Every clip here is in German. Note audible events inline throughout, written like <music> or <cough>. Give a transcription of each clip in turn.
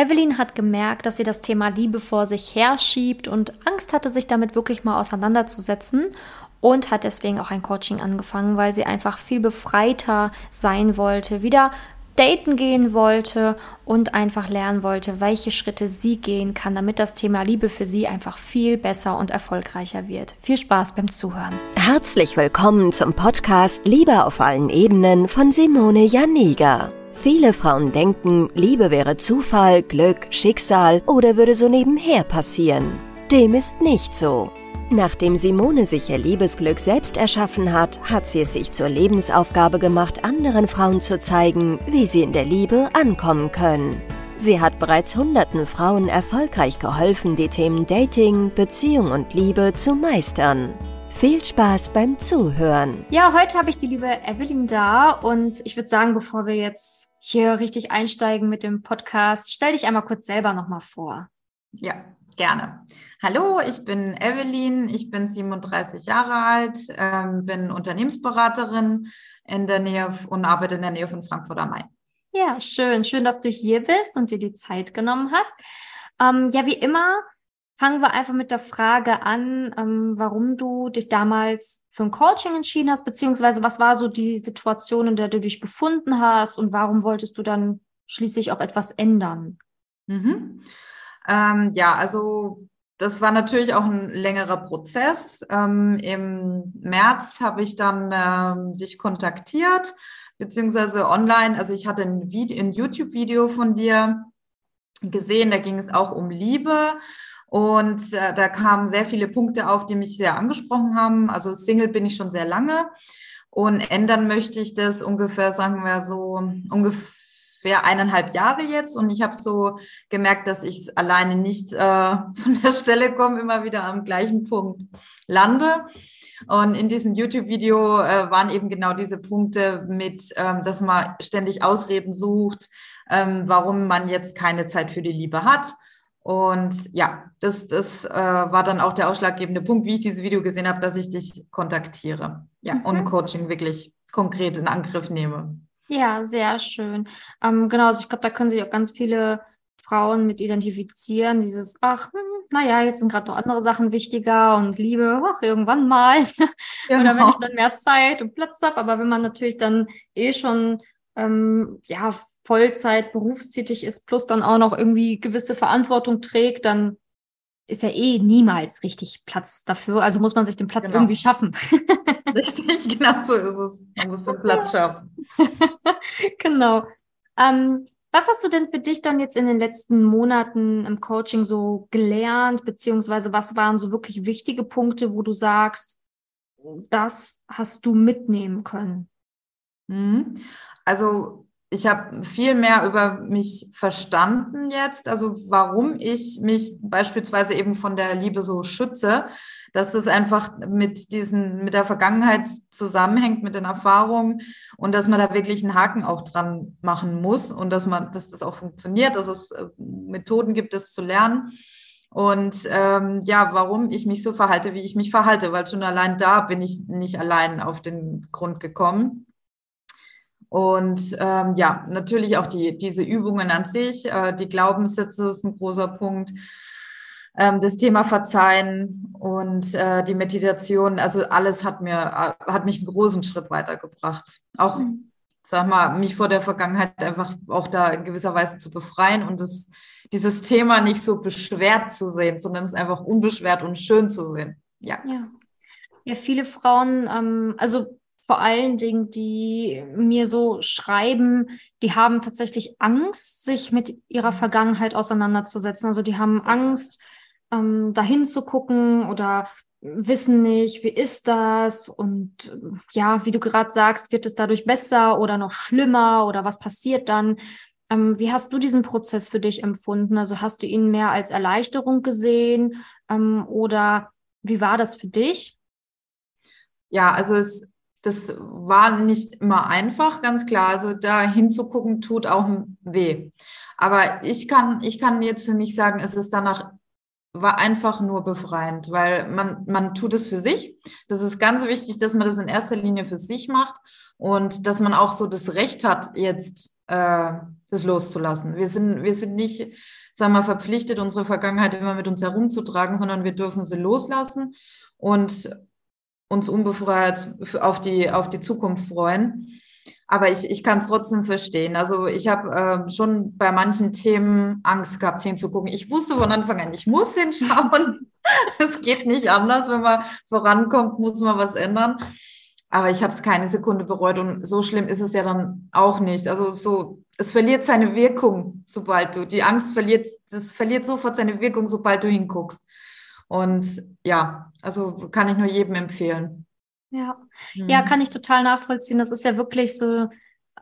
Evelyn hat gemerkt, dass sie das Thema Liebe vor sich herschiebt und Angst hatte, sich damit wirklich mal auseinanderzusetzen und hat deswegen auch ein Coaching angefangen, weil sie einfach viel befreiter sein wollte, wieder daten gehen wollte und einfach lernen wollte, welche Schritte sie gehen kann, damit das Thema Liebe für sie einfach viel besser und erfolgreicher wird. Viel Spaß beim Zuhören. Herzlich willkommen zum Podcast Liebe auf allen Ebenen von Simone Janiga. Viele Frauen denken, Liebe wäre Zufall, Glück, Schicksal oder würde so nebenher passieren. Dem ist nicht so. Nachdem Simone sich ihr Liebesglück selbst erschaffen hat, hat sie es sich zur Lebensaufgabe gemacht, anderen Frauen zu zeigen, wie sie in der Liebe ankommen können. Sie hat bereits hunderten Frauen erfolgreich geholfen, die Themen Dating, Beziehung und Liebe zu meistern. Viel Spaß beim Zuhören. Ja, heute habe ich die liebe Evelyn da und ich würde sagen, bevor wir jetzt hier richtig einsteigen mit dem Podcast, stell dich einmal kurz selber nochmal vor. Ja, gerne. Hallo, ich bin Evelyn, ich bin 37 Jahre alt, ähm, bin Unternehmensberaterin in der Nähe und arbeite in der Nähe von Frankfurt am Main. Ja, schön. Schön, dass du hier bist und dir die Zeit genommen hast. Ähm, ja, wie immer fangen wir einfach mit der Frage an, ähm, warum du dich damals für ein Coaching entschieden hast, beziehungsweise was war so die Situation, in der du dich befunden hast und warum wolltest du dann schließlich auch etwas ändern? Mhm. Ähm, ja, also das war natürlich auch ein längerer Prozess. Ähm, Im März habe ich dann ähm, dich kontaktiert, beziehungsweise online. Also ich hatte ein, ein YouTube-Video von dir gesehen, da ging es auch um Liebe. Und äh, da kamen sehr viele Punkte auf, die mich sehr angesprochen haben. Also Single bin ich schon sehr lange. Und ändern möchte ich das ungefähr, sagen wir so, ungefähr eineinhalb Jahre jetzt. Und ich habe so gemerkt, dass ich alleine nicht äh, <laughs> von der Stelle komme, immer wieder am gleichen Punkt lande. Und in diesem YouTube-Video äh, waren eben genau diese Punkte mit, ähm, dass man ständig Ausreden sucht, ähm, warum man jetzt keine Zeit für die Liebe hat und ja, das, das äh, war dann auch der ausschlaggebende Punkt, wie ich dieses Video gesehen habe, dass ich dich kontaktiere. Ja, mhm. und Coaching wirklich konkret in Angriff nehme. Ja, sehr schön. Ähm, genau, also ich glaube, da können sich auch ganz viele Frauen mit identifizieren. Dieses, ach, hm, naja, jetzt sind gerade noch andere Sachen wichtiger und Liebe, ach, irgendwann mal. Genau. <laughs> Oder wenn ich dann mehr Zeit und Platz habe. Aber wenn man natürlich dann eh schon ähm, ja, Vollzeit berufstätig ist, plus dann auch noch irgendwie gewisse Verantwortung trägt, dann ist ja eh niemals richtig Platz dafür. Also muss man sich den Platz genau. irgendwie schaffen. <laughs> <laughs> Richtig, genau so ist es. Man muss den Platz <laughs> schaffen. genau. Ähm, was hast du denn für dich dann jetzt in den letzten Monaten im Coaching so gelernt, beziehungsweise was waren so wirklich wichtige Punkte, wo du sagst, das hast du mitnehmen können? Mhm. Also ich habe viel mehr über mich verstanden jetzt, also warum ich mich beispielsweise eben von der Liebe so schütze, dass das einfach mit diesen, mit der Vergangenheit zusammenhängt, mit den Erfahrungen und dass man da wirklich einen Haken auch dran machen muss und dass man, dass das auch funktioniert, dass es äh, Methoden gibt, das zu lernen. Und ähm, ja, warum ich mich so verhalte, wie ich mich verhalte, weil schon allein da bin ich nicht allein auf den Grund gekommen. Und ähm, ja, natürlich auch die, diese Übungen an sich, äh, die Glaubenssätze ist ein großer Punkt. Ähm, das Thema Verzeihen und äh, die Meditation, also alles hat mir, äh, hat mich einen großen Schritt weitergebracht. Auch, mhm. sag mal, mich vor der Vergangenheit einfach auch da in gewisser Weise zu befreien und das, dieses Thema nicht so beschwert zu sehen, sondern es einfach unbeschwert und schön zu sehen. Ja. Ja, ja viele Frauen, ähm, also vor allen Dingen, die mir so schreiben, die haben tatsächlich Angst, sich mit ihrer Vergangenheit auseinanderzusetzen. Also die haben Angst, ähm, dahin zu gucken oder wissen nicht, wie ist das und ja, wie du gerade sagst, wird es dadurch besser oder noch schlimmer oder was passiert dann? Ähm, wie hast du diesen Prozess für dich empfunden? Also hast du ihn mehr als Erleichterung gesehen ähm, oder wie war das für dich? Ja, also es das war nicht immer einfach, ganz klar. Also da hinzugucken tut auch weh. Aber ich kann, ich kann jetzt für mich sagen, es ist danach war einfach nur befreiend, weil man, man tut es für sich. Das ist ganz wichtig, dass man das in erster Linie für sich macht und dass man auch so das Recht hat, jetzt äh, das loszulassen. Wir sind, wir sind nicht, sagen wir mal, verpflichtet, unsere Vergangenheit immer mit uns herumzutragen, sondern wir dürfen sie loslassen und uns unbefreit auf die, auf die Zukunft freuen. Aber ich, ich kann es trotzdem verstehen. Also ich habe äh, schon bei manchen Themen Angst gehabt, hinzugucken. Ich wusste von Anfang an, ich muss <laughs> hinschauen. es geht nicht anders. Wenn man vorankommt, muss man was ändern. Aber ich habe es keine Sekunde bereut und so schlimm ist es ja dann auch nicht. Also so, es verliert seine Wirkung, sobald du, die Angst verliert, das verliert sofort seine Wirkung, sobald du hinguckst. Und ja, also kann ich nur jedem empfehlen. Ja, mhm. ja, kann ich total nachvollziehen. Das ist ja wirklich so,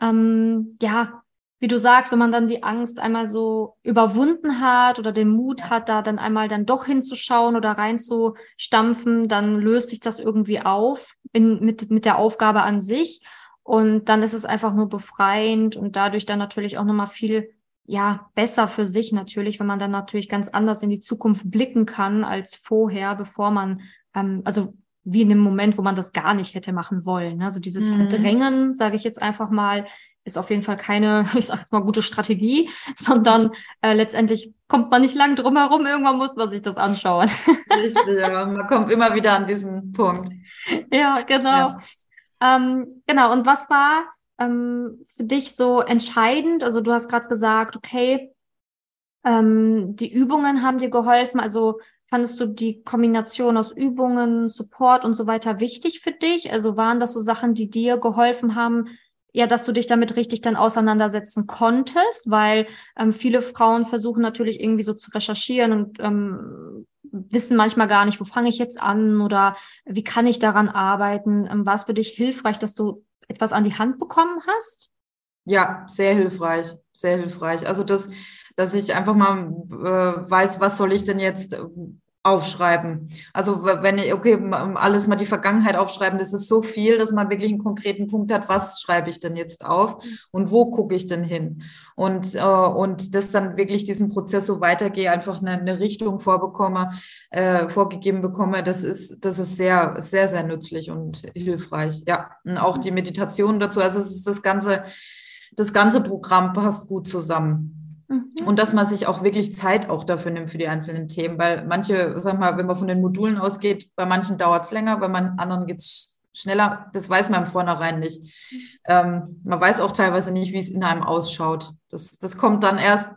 ähm, ja, wie du sagst, wenn man dann die Angst einmal so überwunden hat oder den Mut hat, da dann einmal dann doch hinzuschauen oder reinzustampfen, dann löst sich das irgendwie auf in, mit, mit der Aufgabe an sich. Und dann ist es einfach nur befreiend und dadurch dann natürlich auch nochmal viel ja, besser für sich natürlich, wenn man dann natürlich ganz anders in die Zukunft blicken kann als vorher, bevor man, ähm, also wie in dem Moment, wo man das gar nicht hätte machen wollen. Also dieses mhm. Verdrängen, sage ich jetzt einfach mal, ist auf jeden Fall keine, <laughs> ich sage jetzt mal, gute Strategie, <laughs> sondern äh, letztendlich kommt man nicht lang drum herum, irgendwann muss man sich das anschauen. <laughs> Richtig, ja, man kommt immer wieder an diesen Punkt. Ja, genau. Ja. Ähm, genau, und was war ähm, für dich so entscheidend? Also du hast gerade gesagt, okay, ähm, die Übungen haben dir geholfen. Also fandest du die Kombination aus Übungen, Support und so weiter wichtig für dich? Also waren das so Sachen, die dir geholfen haben, ja, dass du dich damit richtig dann auseinandersetzen konntest, weil ähm, viele Frauen versuchen natürlich irgendwie so zu recherchieren und ähm, wissen manchmal gar nicht, wo fange ich jetzt an oder wie kann ich daran arbeiten. Ähm, war es für dich hilfreich, dass du etwas an die Hand bekommen hast? Ja, sehr hilfreich, sehr hilfreich. Also das, dass ich einfach mal äh, weiß, was soll ich denn jetzt aufschreiben. Also wenn ich, okay, alles mal die Vergangenheit aufschreiben, das ist so viel, dass man wirklich einen konkreten Punkt hat, was schreibe ich denn jetzt auf und wo gucke ich denn hin? Und, äh, und das dann wirklich diesen Prozess so weitergehe, einfach eine, eine Richtung vorbekomme, äh, vorgegeben bekomme, das ist, das ist sehr, sehr, sehr nützlich und hilfreich. Ja, und auch die Meditation dazu, also es ist das ganze, das ganze Programm passt gut zusammen. Und dass man sich auch wirklich Zeit auch dafür nimmt für die einzelnen Themen, weil manche, sag mal, wenn man von den Modulen ausgeht, bei manchen dauert es länger, bei manchen anderen geht es schneller. Das weiß man im Vornherein nicht. Ähm, man weiß auch teilweise nicht, wie es in einem ausschaut. Das, das kommt dann erst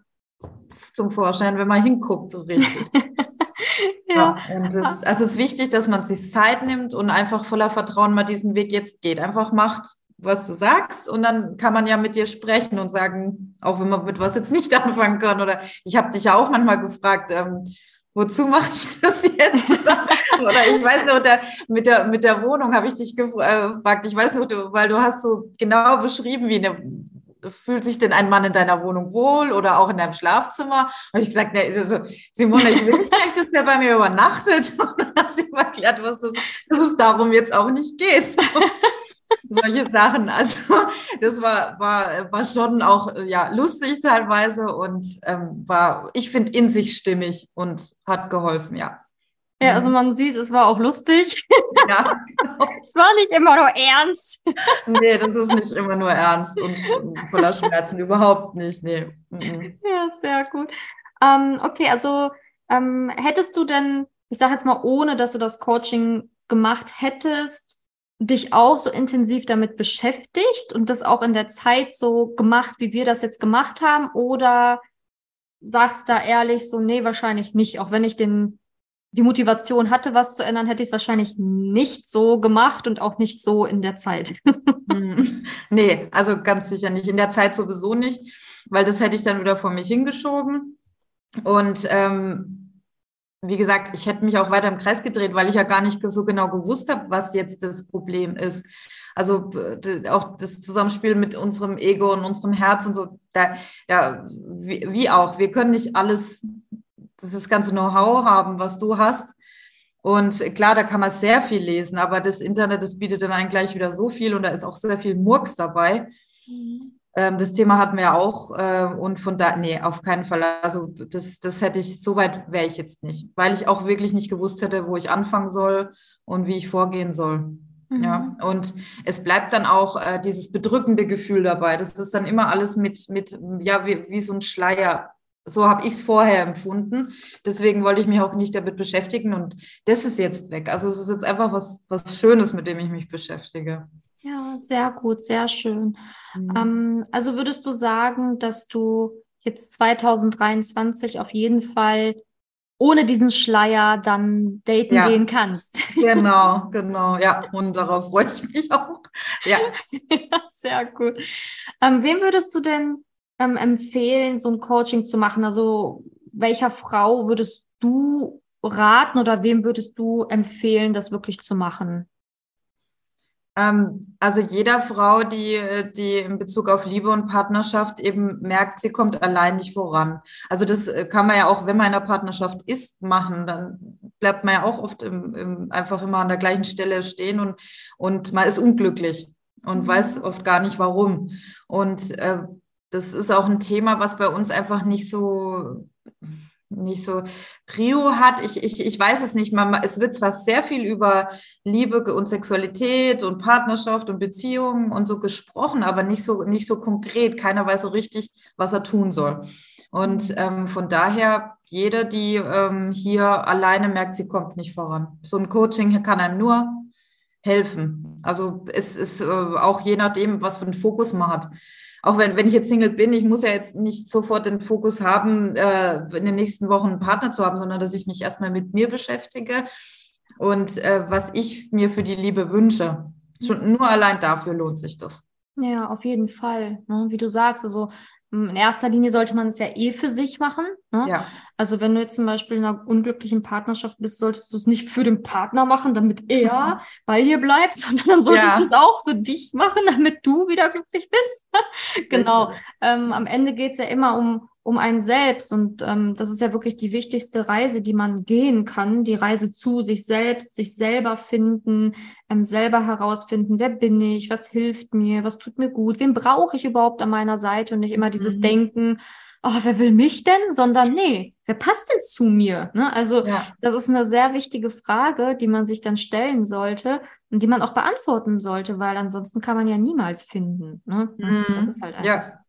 zum Vorschein, wenn man hinguckt, so richtig. <laughs> ja. ja. das, also es ist wichtig, dass man sich Zeit nimmt und einfach voller Vertrauen mal diesen Weg jetzt geht. Einfach macht, was du sagst und dann kann man ja mit dir sprechen und sagen, auch wenn man mit was jetzt nicht <laughs> anfangen kann. Oder ich habe dich ja auch manchmal gefragt, ähm, wozu mache ich <laughs> das jetzt? <laughs> Oder ich weiß noch, der, mit, der, mit der Wohnung habe ich dich äh, gefragt. Ich weiß noch, du, weil du hast so genau beschrieben, wie eine, fühlt sich denn ein Mann in deiner Wohnung wohl oder auch in deinem Schlafzimmer? Und ich gesagt, ne, so, Simone, ich will nicht dass der bei mir übernachtet. Und dann hast du ihm erklärt, was das, dass es darum jetzt auch nicht geht solche Sachen. Also das war, war, war schon auch ja, lustig teilweise und ähm, war, ich finde, in sich stimmig und hat geholfen, ja. Ja, also man sieht, es war auch lustig. Ja, <laughs> genau. es war nicht immer nur ernst. nee, das ist nicht immer nur ernst und voller Schmerzen, überhaupt nicht, nee. Mhm. Ja, sehr gut. Ähm, okay, also ähm, hättest du denn, ich sage jetzt mal, ohne dass du das Coaching gemacht hättest, dich auch so intensiv damit beschäftigt und das auch in der Zeit so gemacht, wie wir das jetzt gemacht haben? Oder sagst da ehrlich so, nee, wahrscheinlich nicht. Auch wenn ich den, die Motivation hatte, was zu ändern, hätte ich es wahrscheinlich nicht so gemacht und auch nicht so in der Zeit. <laughs> Hm. nee, also ganz sicher nicht. In der Zeit sowieso nicht, weil das hätte ich dann wieder vor mich hingeschoben. Und ähm, wie gesagt, ich hätte mich auch weiter im Kreis gedreht, weil ich ja gar nicht so genau gewusst habe, was jetzt das Problem ist. Also auch das Zusammenspiel mit unserem Ego und unserem Herz und so, da, ja, wie, wie auch. Wir können nicht alles, das ganze Know-how haben, was du hast. Und klar, da kann man sehr viel lesen, aber das Internet, das bietet dann eigentlich gleich wieder so viel und da ist auch sehr viel Murks dabei. Mhm. Ähm, das Thema hatten wir auch äh, und von da, nee, auf keinen Fall. Also das, das hätte ich, so weit wäre ich jetzt nicht, weil ich auch wirklich nicht gewusst hätte, wo ich anfangen soll und wie ich vorgehen soll. Mhm. Ja, und es bleibt dann auch äh, dieses bedrückende Gefühl dabei. Das ist dann immer alles mit, mit ja, wie, wie so ein Schleier. So habe ich es vorher empfunden. Deswegen wollte ich mich auch nicht damit beschäftigen und das ist jetzt weg. Also es ist jetzt einfach was, was Schönes, mit dem ich mich beschäftige. Ja, sehr gut, sehr schön. Mhm. Ähm, also würdest du sagen, dass du jetzt 2023 auf jeden Fall ohne diesen Schleier dann daten ja. gehen kannst. <laughs> Genau, genau. Ja, und darauf freue ich mich auch. Ja, <laughs> ja sehr gut. Ähm, wem würdest du denn ähm, empfehlen, so ein Coaching zu machen? Also welcher Frau würdest du raten oder wem würdest du empfehlen, das wirklich zu machen? Ähm, also jeder Frau, die, die in Bezug auf Liebe und Partnerschaft eben merkt, sie kommt allein nicht voran. Also das äh, kann man ja auch, wenn man in einer Partnerschaft ist, machen. Dann bleibt man ja auch oft im, im, einfach immer an der gleichen Stelle stehen und, und man ist unglücklich und mhm. weiß oft gar nicht warum. Und äh, das ist auch ein Thema, was bei uns einfach nicht so nicht so Prio hat. Ich, ich, ich weiß es nicht. Man, es wird zwar sehr viel über Liebe und Sexualität und Partnerschaft und Beziehungen und so gesprochen, aber nicht so, nicht so konkret. Keiner weiß so richtig, was er tun soll. Und ähm, von daher, jeder, die ähm, hier alleine merkt, sie kommt nicht voran. So ein Coaching kann einem nur helfen. Also es ist äh, auch je nachdem, was für einen Fokus man hat auch wenn, wenn ich jetzt Single bin, ich muss ja jetzt nicht sofort den Fokus haben, äh, in den nächsten Wochen einen Partner zu haben, sondern dass ich mich erstmal mit mir beschäftige und äh, was ich mir für die Liebe wünsche. Schon nur allein dafür lohnt sich das. Ja, auf jeden Fall. Ne? Wie du sagst, also in erster Linie sollte man es ja eh für sich machen. Ne? Ja. Also wenn du jetzt zum Beispiel in einer unglücklichen Partnerschaft bist, solltest du es nicht für den Partner machen, damit er bei dir bleibt, <laughs> sondern dann solltest ja. du es auch für dich machen, <laughs> damit du wieder glücklich bist. <laughs> genau. Ähm, am Ende geht es ja immer um, um einen selbst. Und ähm, das ist ja wirklich die wichtigste Reise, die man gehen kann. Die Reise zu sich selbst, sich selber finden, ähm, selber herausfinden, wer bin ich, was hilft mir, was tut mir gut, wen brauche ich überhaupt an meiner Seite und nicht immer dieses mhm. Denken, oh, wer will mich denn, sondern nee, wer passt denn zu mir? Ne? Also ja. das ist eine sehr wichtige Frage, die man sich dann stellen sollte und die man auch beantworten sollte, weil ansonsten kann man ja niemals finden. Ne? Mhm. Das ist halt einfach. Ja.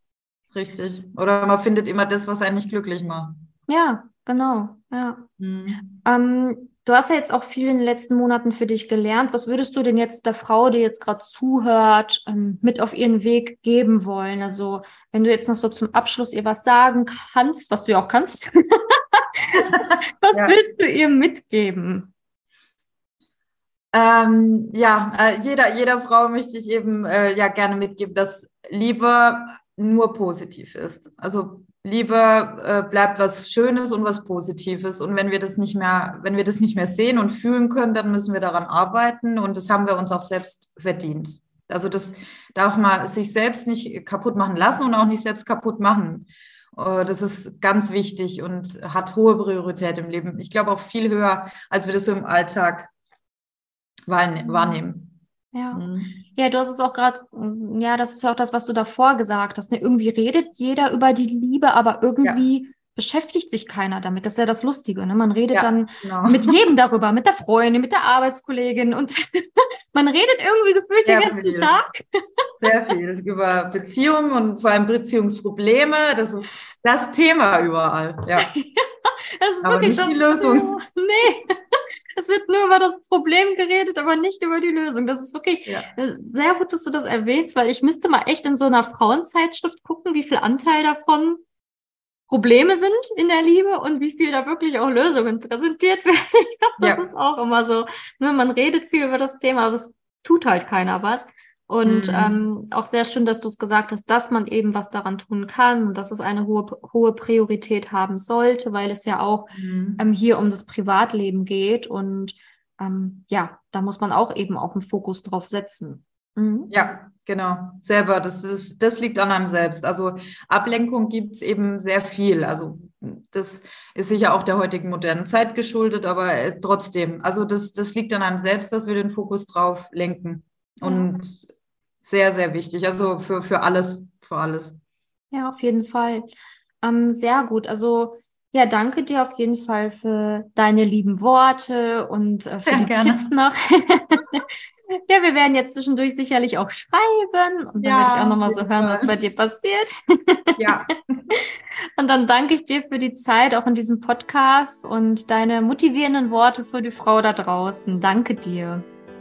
Richtig. Oder man findet immer das, was einen nicht glücklich macht. Ja, genau. Ja. Mhm. Ähm, du hast ja jetzt auch viel in den letzten Monaten für dich gelernt. Was würdest du denn jetzt der Frau, die jetzt gerade zuhört, ähm, mit auf ihren Weg geben wollen? Also, wenn du jetzt noch so zum Abschluss ihr was sagen kannst, was du ja auch kannst, <laughs> was ja. willst du ihr mitgeben? Ähm, ja, äh, jeder, jeder Frau möchte ich eben äh, ja gerne mitgeben, dass Liebe nur positiv ist. Also Liebe äh, bleibt was Schönes und was Positives. Und wenn wir das nicht mehr, wenn wir das nicht mehr sehen und fühlen können, dann müssen wir daran arbeiten. Und das haben wir uns auch selbst verdient. Also das darf man sich selbst nicht kaputt machen lassen und auch nicht selbst kaputt machen. Äh, das ist ganz wichtig und hat hohe Priorität im Leben. Ich glaube auch viel höher, als wir das so im Alltag wahrnehmen. Ja. Mhm. Ja, du hast es auch gerade, ja, das ist ja auch das, was du davor gesagt hast. Ne? Irgendwie redet jeder über die Liebe, aber irgendwie ja. beschäftigt sich keiner damit. Das ist ja das Lustige. Ne? Man redet ja, dann genau. mit <laughs> jedem darüber, mit der Freundin, mit der Arbeitskollegin und <laughs> man redet irgendwie gefühlt Sehr den ganzen viel. Tag. <laughs> Sehr viel über Beziehungen und vor allem Beziehungsprobleme. Das ist das Thema überall. Ja. das ist aber wirklich nicht die Lösung. Nee. Es wird nur über das Problem geredet, aber nicht über die Lösung. Das ist wirklich ja. Sehr gut, dass du das erwähnst, weil ich müsste mal echt in so einer Frauenzeitschrift gucken, wie viel Anteil davon Probleme sind in der Liebe und wie viel da wirklich auch Lösungen präsentiert <laughs> werden. Ich glaube, das ja. ist auch immer so. Ne, man redet viel über das Thema, aber es tut halt keiner was. Und mhm. ähm, auch sehr schön, dass du es gesagt hast, dass man eben was daran tun kann und dass es eine hohe, hohe Priorität haben sollte, weil es ja auch mhm. ähm, hier um das Privatleben geht. Und ähm, ja, da muss man auch eben auch einen Fokus drauf setzen. Mhm. Ja, genau. Selber, das, ist, das liegt an einem selbst. Also Ablenkung gibt es eben sehr viel. Also das ist sicher auch der heutigen modernen Zeit geschuldet, aber äh, trotzdem, also das, das liegt an einem selbst, dass wir den Fokus drauf lenken. Und sehr, sehr wichtig. Also für, für alles, für alles. Ja, auf jeden Fall. Ähm, sehr gut. Also ja, danke dir auf jeden Fall für deine lieben Worte und äh, für ja, die gerne. Tipps noch. <laughs> ja, wir werden jetzt zwischendurch sicherlich auch schreiben und dann ja, werde ich auch nochmal so hören, was bei dir passiert. ja. <laughs> und dann danke ich dir für die Zeit auch in diesem Podcast und deine motivierenden Worte für die Frau da draußen. Danke dir.